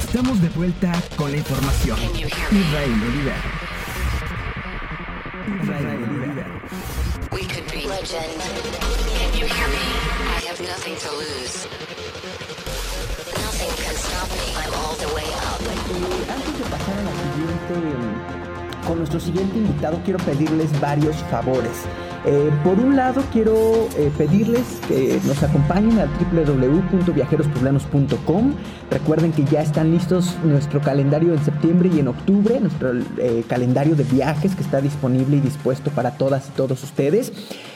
Estamos de vuelta con la información. Israel Oliver. Israel Oliver. We could be legend. Can you hear me? I have nothing to lose. Nothing can stop me. I'm all the way up. Eh, antes de pasar a la siguiente, con nuestro siguiente invitado, quiero pedirles varios favores. Eh, por un lado, quiero eh, pedirles que nos acompañen al www.viajerospoblanos.com. Recuerden que ya están listos nuestro calendario en septiembre y en octubre, nuestro eh, calendario de viajes que está disponible y dispuesto para todas y todos ustedes.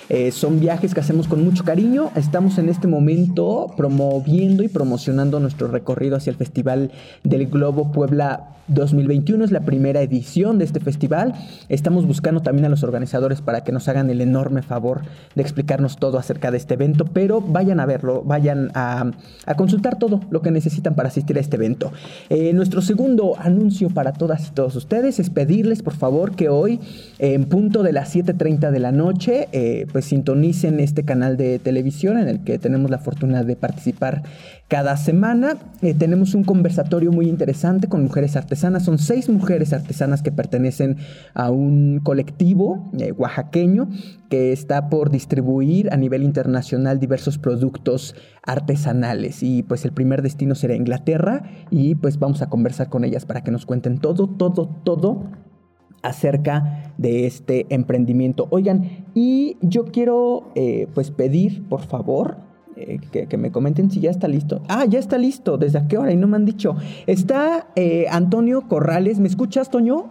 Eh, son viajes que hacemos con mucho cariño. Estamos en este momento promoviendo y promocionando nuestro recorrido hacia el Festival del Globo Puebla 2021. Es la primera edición de este festival. Estamos buscando también a los organizadores para que nos hagan el enorme favor de explicarnos todo acerca de este evento, pero vayan a verlo, vayan a, consultar todo lo que necesitan para asistir a este evento. Eh, nuestro segundo anuncio para todas y todos ustedes es pedirles por favor que hoy en punto de las 7.30 de la noche eh, pues sintonicen este canal de televisión en el que tenemos la fortuna de participar cada semana. Eh, tenemos un conversatorio muy interesante con mujeres artesanas. Son seis mujeres artesanas que pertenecen a un colectivo eh, oaxaqueño que está por distribuir a nivel internacional diversos productos artesanales. Y pues el primer destino será Inglaterra y pues vamos a conversar con ellas para que nos cuenten todo, todo, todo acerca de este emprendimiento. Oigan, y yo quiero eh, pues pedir, por favor, eh, que, que me comenten si ya está listo. Ah, ya está listo. ¿Desde a qué hora? Y no me han dicho. Está eh, Antonio Corrales. ¿Me escuchas, Toño?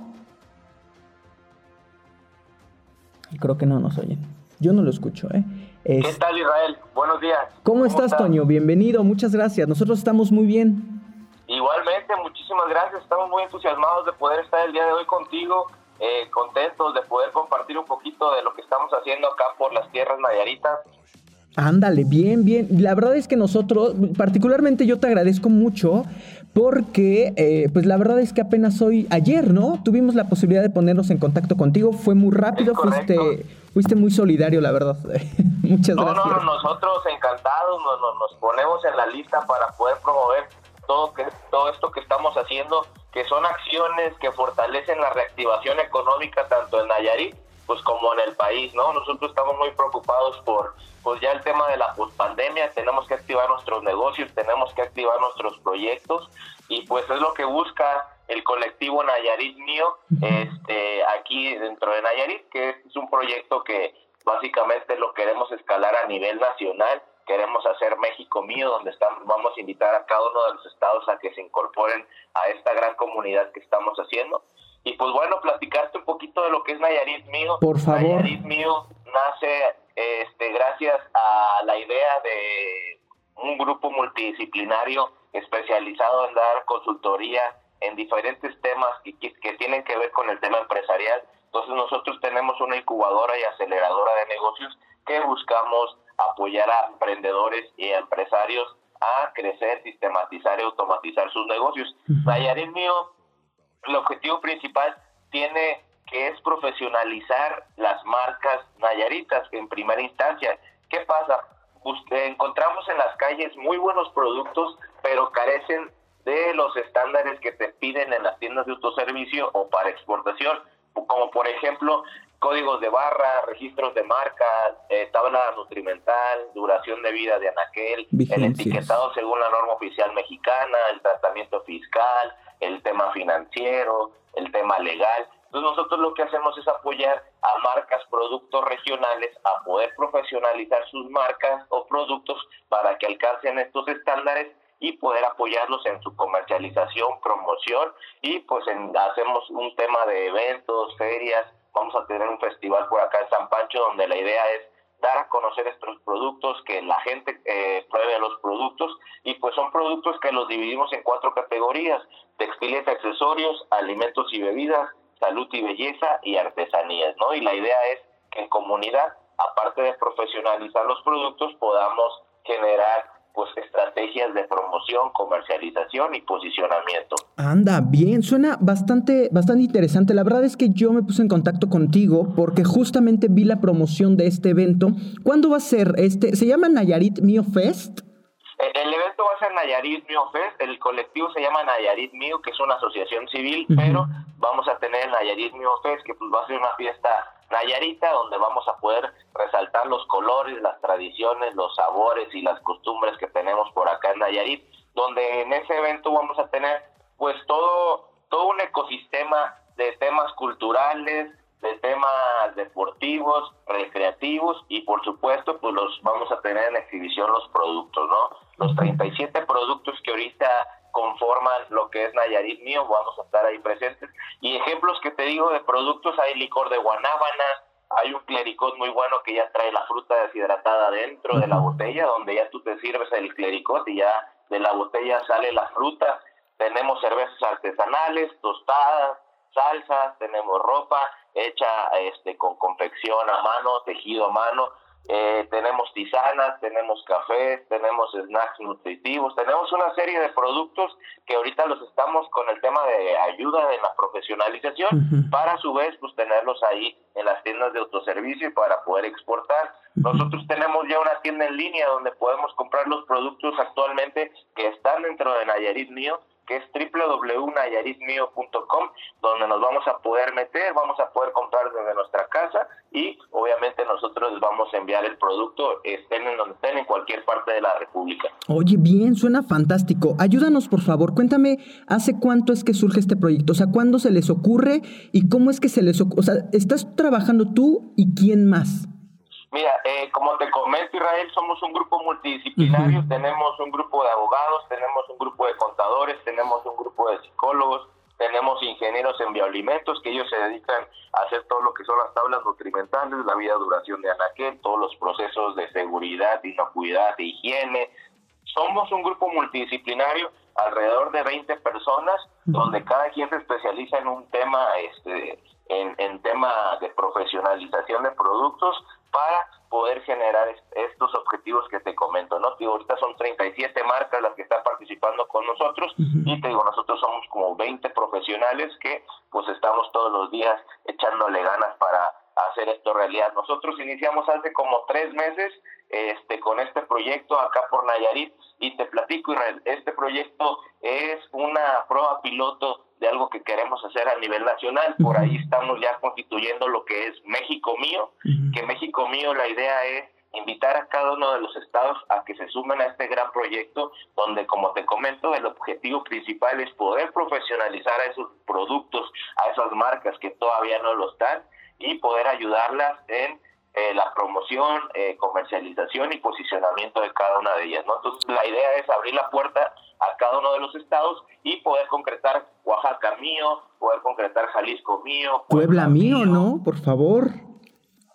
Creo que no nos oyen. Yo no lo escucho, ¿eh? Es- ¿Qué tal Israel? Buenos días. ¿Cómo estás, Toño? Bienvenido. Muchas gracias. Nosotros estamos muy bien. Igualmente, muchísimas gracias. Estamos muy entusiasmados de poder estar el día de hoy contigo, eh, contentos de poder compartir un poquito de lo que estamos haciendo acá por las tierras nayaritas. Ándale, bien, bien. La verdad es que nosotros, particularmente yo te agradezco mucho porque, eh, pues la verdad es que apenas hoy, ayer, ¿no? Tuvimos la posibilidad de ponernos en contacto contigo. Fue muy rápido, fuiste, fuiste muy solidario, la verdad. Muchas No, gracias. no, no, nosotros encantados nos, nos, nos ponemos en la lista para poder promover todo, que, todo esto que estamos haciendo, que son acciones que fortalecen la reactivación económica tanto en Nayarit pues como en el país, ¿no? Nosotros estamos muy preocupados por pues ya el tema de la pospandemia, tenemos que activar nuestros negocios, tenemos que activar nuestros proyectos y pues es lo que busca el colectivo Nayarit Mío este aquí dentro de Nayarit, que es un proyecto que básicamente lo queremos escalar a nivel nacional, queremos hacer México Mío, donde estamos, vamos a invitar a cada uno de los estados a que se incorporen a esta gran comunidad que estamos haciendo. Y pues bueno, platicarte un poquito de lo que es Nayarit Mío. Por favor. Nayarit Mío nace este, gracias a la idea de un grupo multidisciplinario especializado en dar consultoría en diferentes temas que, que tienen que ver con el tema empresarial. Entonces nosotros tenemos una incubadora y aceleradora de negocios que buscamos apoyar a emprendedores y a empresarios a crecer, sistematizar y automatizar sus negocios. Nayarit Mío el objetivo principal tiene que es profesionalizar las marcas nayaritas en primera instancia. ¿Qué pasa? Encontramos en las calles muy buenos productos, pero carecen de los estándares que te piden en las tiendas de autoservicio o para exportación, como por ejemplo códigos de barra, registros de marca, eh, tabla nutrimental, duración de vida de anaquel, el etiquetado según la norma oficial mexicana, el tratamiento fiscal, el tema financiero, el tema legal. Entonces nosotros lo que hacemos es apoyar a marcas, productos regionales a poder profesionalizar sus marcas o productos para que alcancen estos estándares y poder apoyarlos en su comercialización, promoción y pues en- hacemos un tema de eventos, ferias, vamos a tener un festival por acá en San Pancho donde la idea es dar a conocer estos productos, que la gente eh, pruebe los productos y pues son productos que los dividimos en cuatro categorías, textiles, accesorios, alimentos y bebidas, salud y belleza y artesanías, ¿no? Y la idea es que en comunidad, aparte de profesionalizar los productos, podamos generar pues estrategias de promoción, comercialización y posicionamiento. Anda, bien, suena bastante, bastante interesante. La verdad es que yo me puse en contacto contigo porque justamente vi la promoción de este evento. ¿Cuándo va a ser? Este, ¿Se llama Nayarit Mio Fest? Eh, el evento va a ser Nayarit Mio Fest, el colectivo se llama Nayarit Mio, que es una asociación civil, pero vamos a tener el Nayarit Mio Fest, que pues va a ser una fiesta nayarita, donde vamos a poder resaltar los colores, las tradiciones, los sabores y las costumbres que tenemos por acá en Nayarit, donde en ese evento vamos a tener pues todo, todo un ecosistema de temas culturales, de temas deportivos, recreativos y por supuesto pues los vamos a tener en exhibición los productos, ¿no? Los 37 productos que ahorita conforman lo que es Nayarit mío, vamos a estar ahí presentes. Y ejemplos que te digo de productos, hay licor de guanábana, hay un clericot muy bueno que ya trae la fruta deshidratada dentro de la botella, donde ya tú te sirves el clericot y ya de la botella sale la fruta. Tenemos cervezas artesanales, tostadas, salsas, tenemos ropa hecha este con confección a mano, tejido a mano, eh, tenemos tisanas, tenemos cafés, tenemos snacks nutritivos, tenemos una serie de productos que ahorita los estamos con el tema de ayuda en la profesionalización para a su vez pues tenerlos ahí en las tiendas de autoservicio y para poder exportar. Nosotros tenemos ya una tienda en línea donde podemos comprar los productos actualmente que están dentro de Nayarit Mío que es www.nayaritmio.com, donde nos vamos a poder meter, vamos a poder comprar desde nuestra casa y obviamente nosotros les vamos a enviar el producto, estén en donde estén, en cualquier parte de la República. Oye, bien, suena fantástico. Ayúdanos, por favor, cuéntame, ¿hace cuánto es que surge este proyecto? O sea, ¿cuándo se les ocurre y cómo es que se les ocurre? O sea, ¿estás trabajando tú y quién más? Mira, eh, como te comento, Israel, somos un grupo multidisciplinario, tenemos un grupo de abogados, tenemos un grupo de contadores, tenemos un grupo de psicólogos, tenemos ingenieros en bioalimentos que ellos se dedican a hacer todo lo que son las tablas nutrimentales, la vida duración de anaquel, todos los procesos de seguridad, inocuidad, de higiene. Somos un grupo multidisciplinario, alrededor de 20 personas, donde cada quien se especializa en un tema, este, en, en tema de profesionalización de productos para poder generar estos objetivos que te comento, ¿no? Digo, ahorita son 37 marcas las que están participando con nosotros y te digo, nosotros somos como 20 profesionales que pues estamos todos los días echándole ganas para hacer esto realidad. Nosotros iniciamos hace como tres meses este con este proyecto acá por Nayarit y te platico, Israel, este proyecto es una prueba piloto de algo que queremos hacer a nivel nacional. Por ahí estamos ya constituyendo lo que es México Mío, que México Mío la idea es invitar a cada uno de los estados a que se sumen a este gran proyecto donde, como te comento, el objetivo principal es poder profesionalizar a esos productos, a esas marcas que todavía no lo están y poder ayudarlas en eh, eh, comercialización y posicionamiento de cada una de ellas. ¿no? Entonces, la idea es abrir la puerta a cada uno de los estados y poder concretar Oaxaca mío, poder concretar Jalisco mío. Puebla, mío, ¿no? Por favor.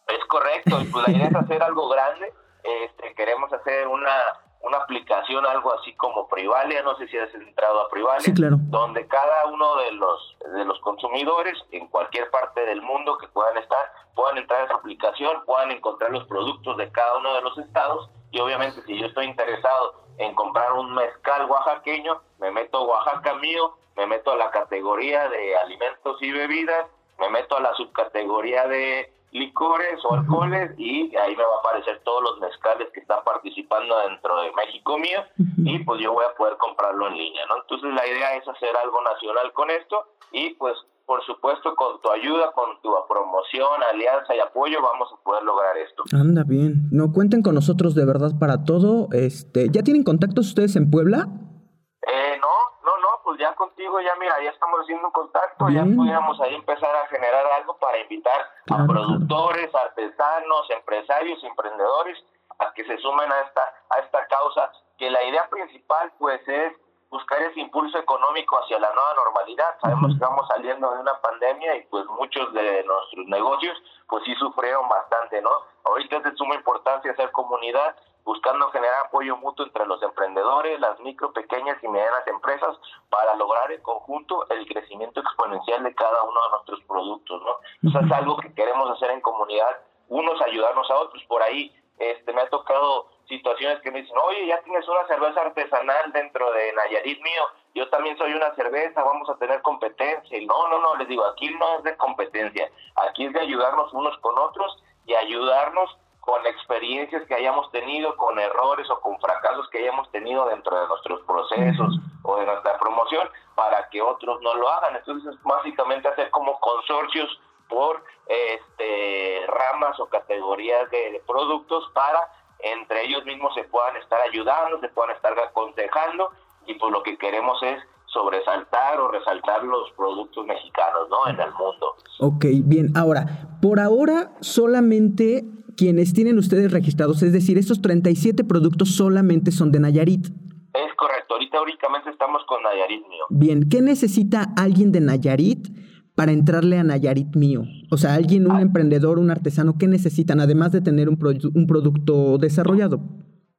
Es correcto, y pues la idea es hacer algo grande. Este, queremos hacer una, una aplicación, algo así como Privalia, no sé si has entrado a Privalia, donde cada uno de los, de los consumidores en cualquier parte del mundo que puedan estar, puedan entrar a esa aplicación, puedan encontrar los productos de cada uno de los estados. Y obviamente si yo estoy interesado en comprar un mezcal oaxaqueño, me meto Oaxaca mío, me meto a la categoría de alimentos y bebidas, me meto a la subcategoría de licores o alcoholes y ahí me va a aparecer todos los mezcales que están participando dentro de México mío y pues yo voy a poder comprarlo en línea, ¿no? Entonces la idea es hacer algo nacional con esto y pues por supuesto con tu ayuda, con tu promoción, alianza y apoyo vamos a poder lograr esto. Anda bien, no cuenten con nosotros de verdad para todo. Este, ¿ya tienen contactos ustedes en Puebla? Eh, no, pues ya contigo ya mira, ya estamos haciendo un contacto, ya pudiéramos ahí empezar a generar algo para invitar a productores, artesanos, empresarios, emprendedores a que se sumen a esta a esta causa, que la idea principal pues es buscar ese impulso económico hacia la nueva normalidad. Sabemos que estamos saliendo de una pandemia y pues muchos de nuestros negocios pues sí sufrieron bastante, ¿no? Ahorita es de suma importancia hacer comunidad, buscando generar apoyo mutuo entre los emprendedores, las micro, pequeñas y medianas empresas para lograr en conjunto el crecimiento exponencial de cada uno de nuestros productos, ¿no? Eso es algo que queremos hacer en comunidad, unos ayudarnos a otros. Por ahí este me ha tocado situaciones que me dicen, oye, ya tienes una cerveza artesanal dentro de Nayarit mío, yo también soy una cerveza, vamos a tener competencia. Y no, no, no, les digo, aquí no es de competencia, aquí es de ayudarnos unos con otros y ayudarnos con experiencias que hayamos tenido, con errores o con fracasos que hayamos tenido dentro de nuestros procesos o de nuestra promoción para que otros no lo hagan. Entonces, básicamente hacer como consorcios por este ramas o categorías de productos para entre ellos mismos se puedan estar ayudando, se puedan estar aconsejando y pues lo que queremos es sobresaltar o resaltar los productos mexicanos, ¿no? En el mundo. Ok, bien. Ahora, por ahora solamente quienes tienen ustedes registrados, es decir, estos 37 productos solamente son de Nayarit. Es correcto. Ahorita únicamente estamos con Nayarit mío. Bien, ¿qué necesita alguien de Nayarit para entrarle a Nayarit mío? O sea, alguien, un ah. emprendedor, un artesano, ¿qué necesitan además de tener un, un producto desarrollado?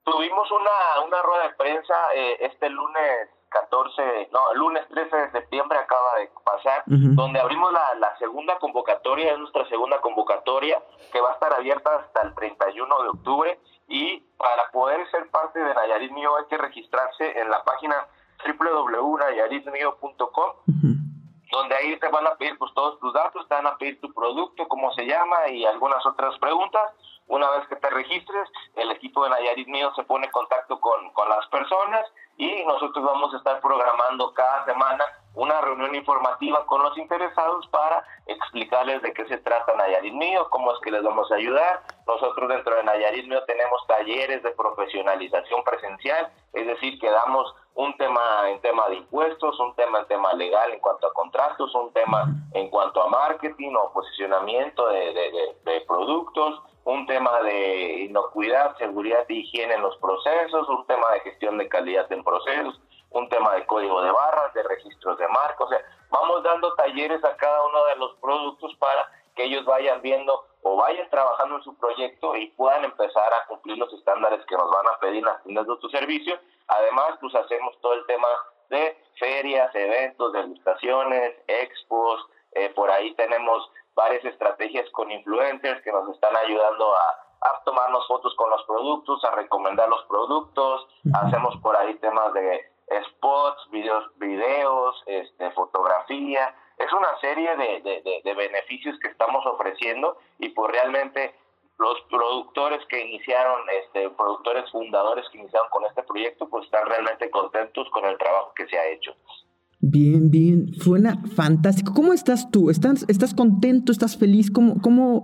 Tuvimos una, una rueda de prensa eh, este lunes 14, no, el lunes 13 de septiembre acaba de pasar, donde abrimos la, la, segunda convocatoria, es nuestra segunda convocatoria, que va a estar abierta hasta el 31 de octubre, y para poder ser parte de Nayarit Mío hay que registrarse en la página www.nayaritmio.com, donde ahí te van a pedir pues todos tus datos, te van a pedir tu producto, cómo se llama y algunas otras preguntas. Una vez que te registres, el equipo de Nayarit Mío se pone en contacto con, con las personas y nosotros vamos a estar programando cada semana una reunión informativa con los interesados para explicarles de qué se trata Nayarit Mío, cómo es que les vamos a ayudar. Nosotros dentro de Nayarit Mío tenemos talleres de profesionalización presencial, es decir, que damos un tema en tema de impuestos, un tema en tema legal en cuanto a contratos, un tema en cuanto a marketing o posicionamiento de, de, de productos, un tema de inocuidad, seguridad y higiene en los procesos, un tema de gestión de calidad en procesos, un tema de código de barras, de registros de marca, o sea, vamos dando talleres a cada uno de los productos para que ellos vayan viendo o vayan trabajando en su proyecto y puedan empezar a cumplir los estándares que nos van a pedir las tiendas de tu servicio. Además, pues hacemos todo el tema de ferias, eventos, degustaciones, expos, eh, por ahí tenemos varias estrategias con influencers que nos están ayudando a, tomarnos fotos con los productos, a recomendar los productos, hacemos por ahí temas de spots, videos, videos este, fotografía, es una serie de, de, beneficios que estamos ofreciendo y pues realmente los productores que iniciaron, este, productores fundadores que iniciaron con este proyecto, pues están realmente contentos con el trabajo que se ha hecho. Bien, bien, suena fantástico. ¿Cómo estás tú? ¿Estás, estás contento? ¿Estás feliz? ¿Cómo, cómo,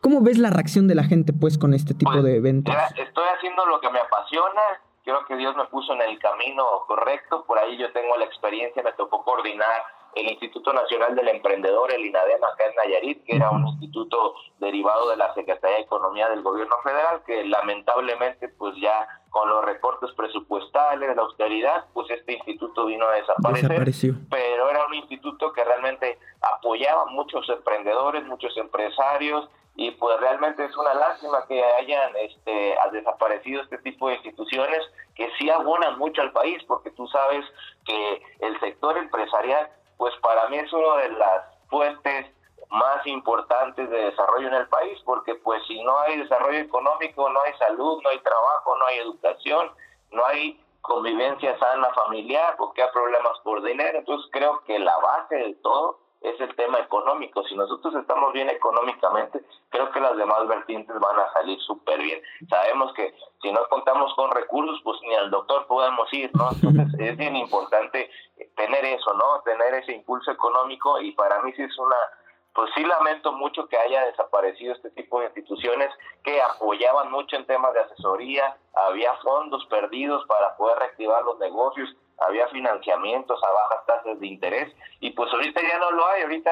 cómo ves la reacción de la gente pues con este tipo pues, de eventos? Estoy haciendo lo que me apasiona, creo que Dios me puso en el camino correcto, por ahí yo tengo la experiencia, me tocó coordinar el Instituto Nacional del Emprendedor, el INADEM, acá en Nayarit, que era un instituto derivado de la Secretaría de Economía del Gobierno Federal, que lamentablemente, pues ya con los recortes presupuestales, la austeridad, pues este instituto vino a desaparecer. Pero era un instituto que realmente apoyaba a muchos emprendedores, muchos empresarios, y pues realmente es una lástima que hayan este, desaparecido este tipo de instituciones que sí abonan mucho al país, porque tú sabes que el sector empresarial pues para mí es una de las fuentes más importantes de desarrollo en el país, porque pues si no hay desarrollo económico, no hay salud, no hay trabajo, no hay educación, no hay convivencia sana familiar, porque hay problemas por dinero. Entonces creo que la base de todo es el tema económico. Si nosotros estamos bien económicamente, creo que las demás vertientes van a salir súper bien. Sabemos que si no contamos con recursos, pues ni al doctor podemos ir, ¿no? Entonces es bien importante tener eso, ¿no? Tener ese impulso económico y para mí sí es una pues sí lamento mucho que haya desaparecido este tipo de instituciones que apoyaban mucho en temas de asesoría, había fondos perdidos para poder reactivar los negocios, había financiamientos a bajas tasas de interés y pues ahorita ya no lo hay, ahorita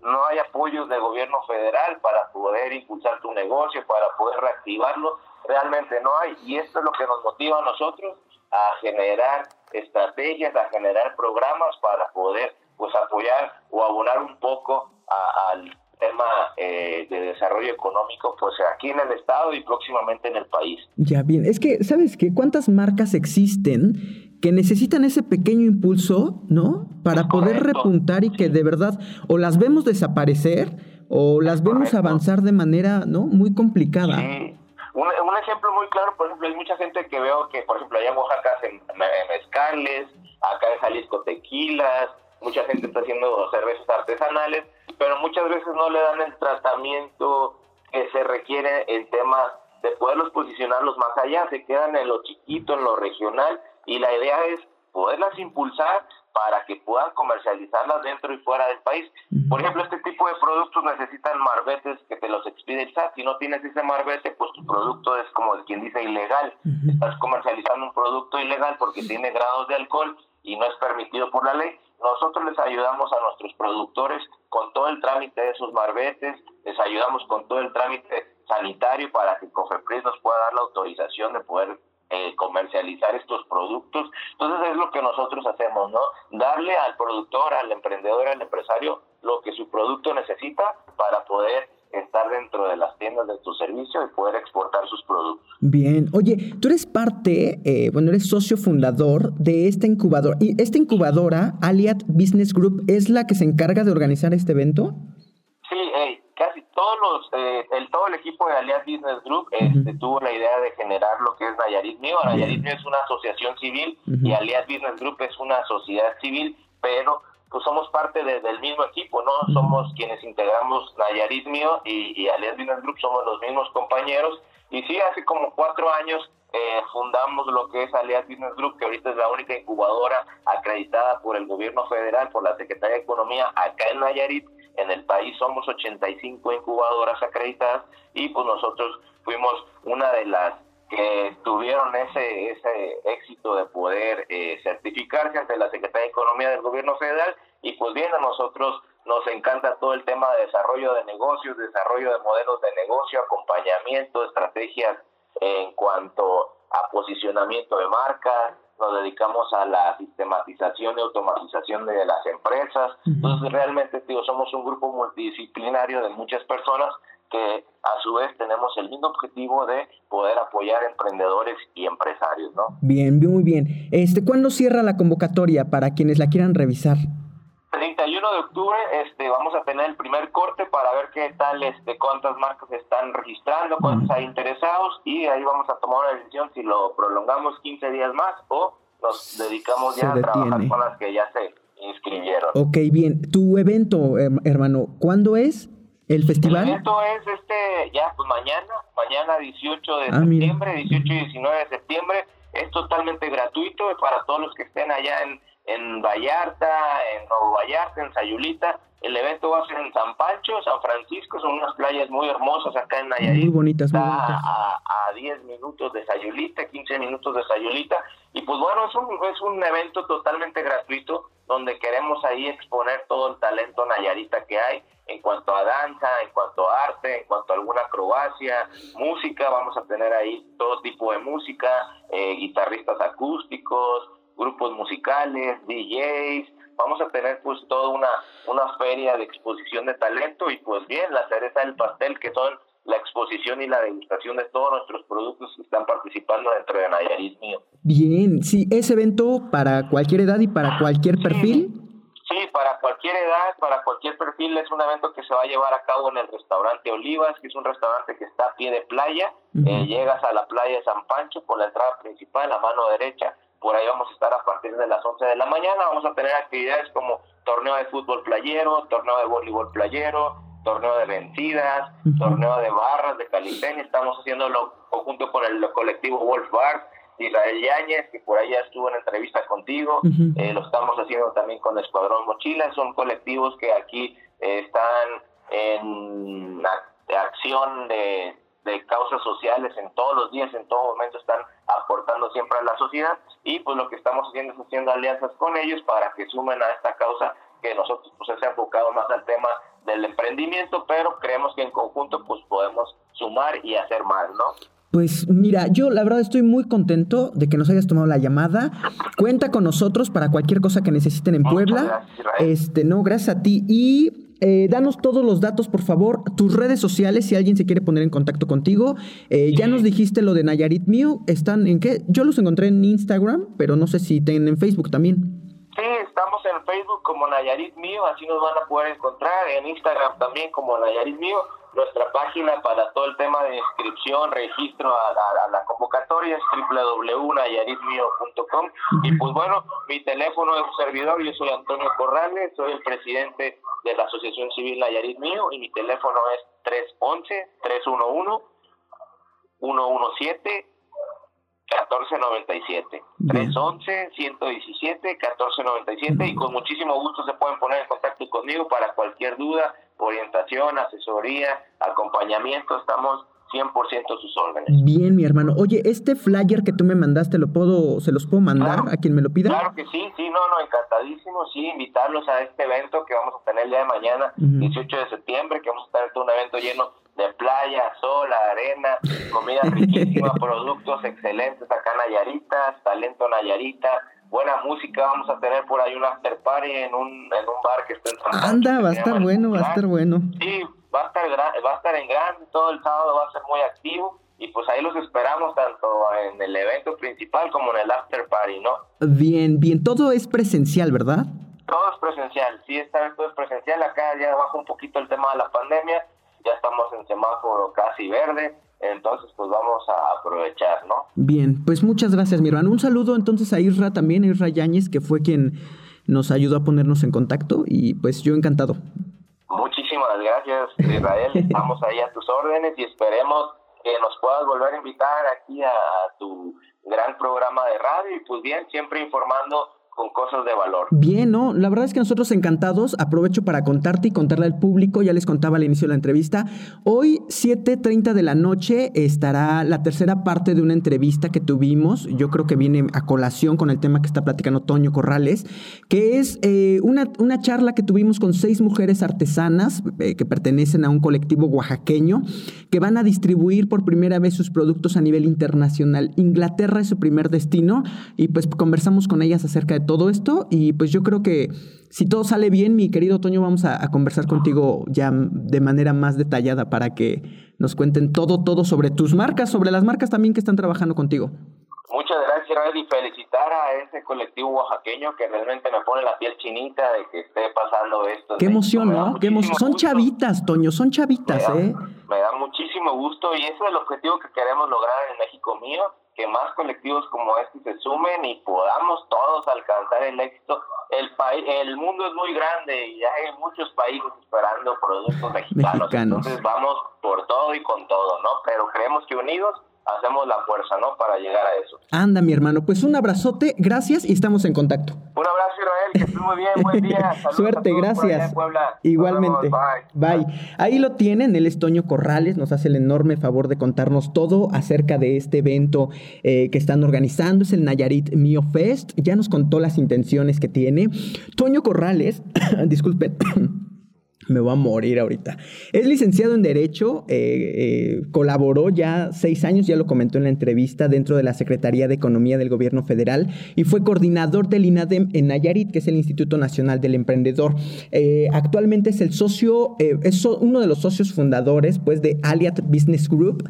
no hay apoyos del gobierno federal para poder impulsar tu negocio, para poder reactivarlo, realmente no hay y esto es lo que nos motiva a nosotros a generar estrategias, a generar programas para poder pues apoyar o abonar un poco al tema eh, de desarrollo económico, pues aquí en el estado y próximamente en el país. Ya bien, es que, ¿sabes qué? ¿Cuántas marcas existen que necesitan ese pequeño impulso, ¿no? Para poder repuntar y que de verdad o las vemos desaparecer o las vemos avanzar de manera, ¿no? Muy complicada. Sí. Un, ejemplo muy claro, por ejemplo, hay mucha gente que veo que, por ejemplo, allá en Oaxaca hacen mezcales, acá en Jalisco tequilas, mucha gente está haciendo cervezas artesanales, pero muchas veces no le dan el tratamiento que se requiere en temas de poderlos posicionarlos más allá, se quedan en lo chiquito, en lo regional, y la idea es poderlas impulsar para que puedan comercializarlas dentro y fuera del país. Por ejemplo, este tipo de productos necesitan marbetes que te los expide el SAT. Si no tienes ese marbete, pues tu producto es como quien dice ilegal. Estás comercializando un producto ilegal porque tiene grados de alcohol y no es permitido por la ley. Nosotros les ayudamos a nuestros productores con todo el trámite de sus marbetes, les ayudamos con todo el trámite sanitario para que COFEPRIS nos pueda dar la autorización de poder eh, comercializar estos productos. Entonces es lo que nosotros hacemos, ¿no? Darle al productor, al emprendedor, al empresario lo que su producto necesita para poder estar dentro de las tiendas de tu servicio y poder exportar sus productos. Bien, oye, tú eres parte, eh, bueno, eres socio fundador de esta incubadora. ¿Y esta incubadora, Aliat Business Group, es la que se encarga de organizar este evento? Los, eh, el, todo el equipo de Aliat Business Group este, tuvo la idea de generar lo que es Nayarit Mío. Nayarit Mío es una asociación civil y Aliat Business Group es una sociedad civil, pero pues somos parte del mismo equipo, ¿no? Somos quienes integramos Nayarit Mío y, y Alias Business Group, somos los mismos compañeros. Y sí, hace como cuatro años eh, fundamos lo que es Alias Business Group, que ahorita es la única incubadora acreditada por el gobierno federal, por la Secretaría de Economía, acá en Nayarit. En el país. Somos 85 incubadoras acreditadas y pues nosotros fuimos una de las que tuvieron ese, ese éxito de poder eh, certificarse ante la Secretaría de Economía del Gobierno Federal. Y pues bien a nosotros nos encanta todo el tema de desarrollo de negocios, desarrollo de modelos de negocio, acompañamiento, estrategias en cuanto a posicionamiento de marcas, nos dedicamos a la sistematización y automatización de las empresas. Entonces realmente digo, somos un grupo multidisciplinario de muchas personas que a su vez tenemos el mismo objetivo de poder apoyar emprendedores y empresarios, ¿no? Bien, muy bien. Este, ¿cuándo cierra la convocatoria para quienes la quieran revisar? 31 de octubre este, vamos a tener el primer corte para ver qué tal, este, cuántas marcas están registrando, cuántos hay interesados y ahí vamos a tomar una decisión si lo prolongamos 15 días más o nos dedicamos ya a trabajar con las que ya se inscribieron. Ok, bien. Tu evento, hermano, ¿cuándo es? ¿El festival? El evento es este, ya, pues mañana, mañana 18 de ah, septiembre, 18 y 19 de septiembre. Es totalmente gratuito para todos los que estén allá en, en Vallarta, en Nuevo Vallarta, en Sayulita. El evento va a ser en San Pancho, San Francisco, son unas playas muy hermosas acá en Nayarit. Muy bonitas, muy bonitas. A, a 10 minutos de Sayulita, 15 minutos de Sayulita. Y pues bueno, es un, es un evento totalmente gratuito donde queremos ahí exponer todo el talento nayarita que hay en cuanto a danza, en cuanto a arte, en cuanto a alguna acrobacia, música, vamos a tener ahí todo tipo de música, eh, guitarristas acústicos, grupos musicales, DJs, vamos a tener pues toda una, una feria de exposición de talento y pues bien, la cereza del pastel que son la exposición y la degustación de todos nuestros productos que están participando dentro de Nayarit Mío. Bien, sí, ese evento para cualquier edad y para cualquier perfil. Sí, para cualquier edad, para cualquier perfil, es un evento que se va a llevar a cabo en el restaurante Olivas, que es un restaurante que está a pie de playa. Eh, llegas a la playa de San Pancho por la entrada principal, a mano derecha. Por ahí vamos a estar a partir de las 11 de la mañana. Vamos a tener actividades como torneo de fútbol playero, torneo de voleibol playero, torneo de vencidas, torneo de barras, de calistenia. Estamos haciéndolo conjunto con el colectivo Wolf Bar Israel Yáñez, que por allá estuvo en entrevista contigo, eh, lo estamos haciendo también con Escuadrón Mochila, son colectivos que aquí eh, están en acción de, causas sociales en todos los días, en todo momento están aportando siempre a la sociedad y pues lo que estamos haciendo es haciendo alianzas con ellos para que sumen a esta causa que nosotros pues se ha enfocado más al tema del emprendimiento, pero creemos que en conjunto pues podemos sumar y hacer más, ¿no? Pues mira, yo la verdad estoy muy contento de que nos hayas tomado la llamada. Cuenta con nosotros para cualquier cosa que necesiten en Puebla. este, no, gracias a ti. Y eh, danos todos los datos, por favor, tus redes sociales, si alguien se quiere poner en contacto contigo. Eh, ya nos dijiste lo de Nayarit Mío, ¿están en qué? Yo los encontré en Instagram, pero no sé si tienen en Facebook también. Sí, estamos en Facebook como Nayarit Mío, así nos van a poder encontrar, en Instagram también como Nayarit Mío nuestra página para todo el tema de inscripción, registro a, la convocatoria es www.nayaritmio.com y pues bueno, mi teléfono es un servidor, yo soy Antonio Corrales, soy el presidente de la Asociación Civil Nayarit Mío y mi teléfono es 311-311 117 1497 311 117 1497 y con muchísimo gusto se pueden poner en contacto conmigo para cualquier duda, orientación, asesoría, acompañamiento, estamos 100% sus órdenes. Bien, mi hermano. Oye, este flyer que tú me mandaste, ¿lo puedo, ¿se los puedo mandar a quien me lo pida? Claro que sí, sí, no, no, encantadísimo, sí, invitarlos a este evento que vamos a tener el día de mañana, 18 de septiembre, que vamos a tener un evento lleno de playa, sol, arena, comida riquísima, productos excelentes acá Nayaritas, talento Nayarita, buena música, vamos a tener por ahí un after party en un, en un bar que está en San Anda, va a estar bueno, va a estar bueno. Sí, va a estar, va a estar en grande, todo el sábado va a ser muy activo y pues ahí los esperamos tanto en el evento principal como en el after party, ¿no? Bien, bien, todo es presencial, ¿verdad? Todo es presencial, sí, esta vez todo es presencial, acá ya baja un poquito el tema de la pandemia, ya estamos en semáforo casi verde, entonces pues vamos a aprovechar, ¿no? Bien, pues muchas gracias, mi hermano. Un saludo entonces a Isra también, Isra Yáñez, que fue quien nos ayudó a ponernos en contacto y pues yo encantado. Muchísimas gracias, Israel. Estamos ahí a tus órdenes y esperemos que nos puedas volver a invitar aquí a tu gran programa de radio y pues bien, siempre informando con cosas de valor. Bien, ¿no? La verdad es que nosotros encantados, aprovecho para contarte y contarle al público, ya les contaba al inicio de la entrevista, hoy 7.30 de la noche estará la tercera parte de una entrevista que tuvimos, yo creo que viene a colación con el tema que está platicando Toño Corrales, que es eh, una, una, charla que tuvimos con seis mujeres artesanas eh, que pertenecen a un colectivo oaxaqueño, que van a distribuir por primera vez sus productos a nivel internacional. Inglaterra es su primer destino y pues conversamos con ellas acerca de todo esto y pues yo creo que si todo sale bien, mi querido Toño, vamos a, conversar contigo ya de manera más detallada para que nos cuenten todo, todo sobre tus marcas, sobre las marcas también que están trabajando contigo. Muchas gracias, y felicitar a ese colectivo oaxaqueño que realmente me pone la piel chinita de que esté pasando esto. Qué emoción, ¿no? Qué emoción. Son chavitas, Toño, son chavitas, ¿eh? Me da muchísimo gusto y ese es el objetivo que queremos lograr en México mío, que más colectivos como este se sumen y podamos todos alcanzar el éxito. El país, el mundo es muy grande y hay muchos países esperando productos mexicanos. mexicanos. Entonces vamos por todo y con todo, ¿no? Pero creemos que unidos hacemos la fuerza, ¿no? Para llegar a eso. Anda, mi hermano, pues un abrazote, gracias y estamos en contacto. Un abrazo, Israel, que estés muy bien, buen día. Suerte, gracias. Igualmente. bye. Ahí lo tienen, el Estoño Corrales nos hace el enorme favor de contarnos todo acerca de este evento eh, que están organizando, es el Nayarit Mio Fest, ya nos contó las intenciones que tiene. Toño Corrales, disculpen me voy a morir ahorita. Es licenciado en Derecho, eh, eh, colaboró ya seis años, ya lo comentó en la entrevista, dentro de la Secretaría de Economía del Gobierno Federal y fue coordinador del INADEM en Nayarit, que es el Instituto Nacional del Emprendedor. Eh, actualmente es el socio, es uno de los socios fundadores pues, de Aliat Business Group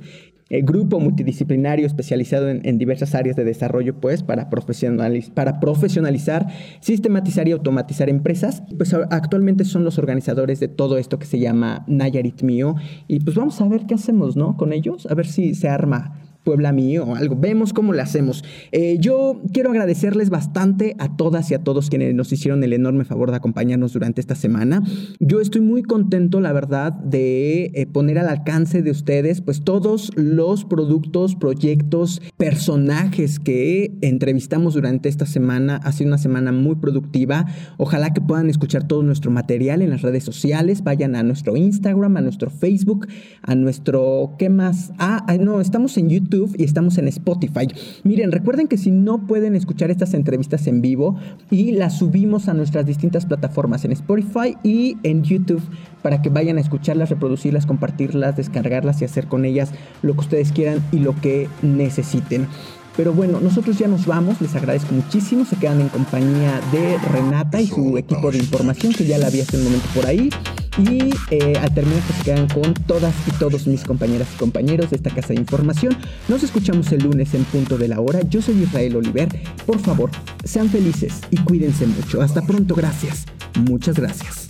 grupo multidisciplinario especializado en, diversas áreas de desarrollo, pues, para, para profesionalizar, sistematizar y automatizar empresas. Pues actualmente son los organizadores de todo esto que se llama Nayarit Mío. Y pues vamos a ver qué hacemos, ¿no? Con ellos, a ver si se arma Puebla mío o algo. Vemos cómo le hacemos. Eh, yo quiero agradecerles bastante a todas y a todos quienes nos hicieron el enorme favor de acompañarnos durante esta semana. Yo estoy muy contento, la verdad, de eh, poner al alcance de ustedes pues todos los productos, proyectos, personajes que entrevistamos durante esta semana. Ha sido una semana muy productiva. Ojalá que puedan escuchar todo nuestro material en las redes sociales. Vayan a nuestro Instagram, a nuestro Facebook, a nuestro... ¿Qué más? Ah, no, estamos en YouTube y estamos en Spotify. Miren, recuerden que si no pueden escuchar estas entrevistas en vivo y las subimos a nuestras distintas plataformas en Spotify y en YouTube para que vayan a escucharlas, reproducirlas, compartirlas, descargarlas y hacer con ellas lo que ustedes quieran y lo que necesiten. Pero bueno, nosotros ya nos vamos, les agradezco muchísimo, se quedan en compañía de Renata y su equipo de información que ya la vi hace un momento por ahí. Y eh, al terminar pues se quedan con todas y todos mis compañeras y compañeros de esta casa de información. Nos escuchamos el lunes en punto de la hora. Yo soy Israel Oliver. Por favor, sean felices y cuídense mucho. Hasta pronto, gracias. Muchas gracias.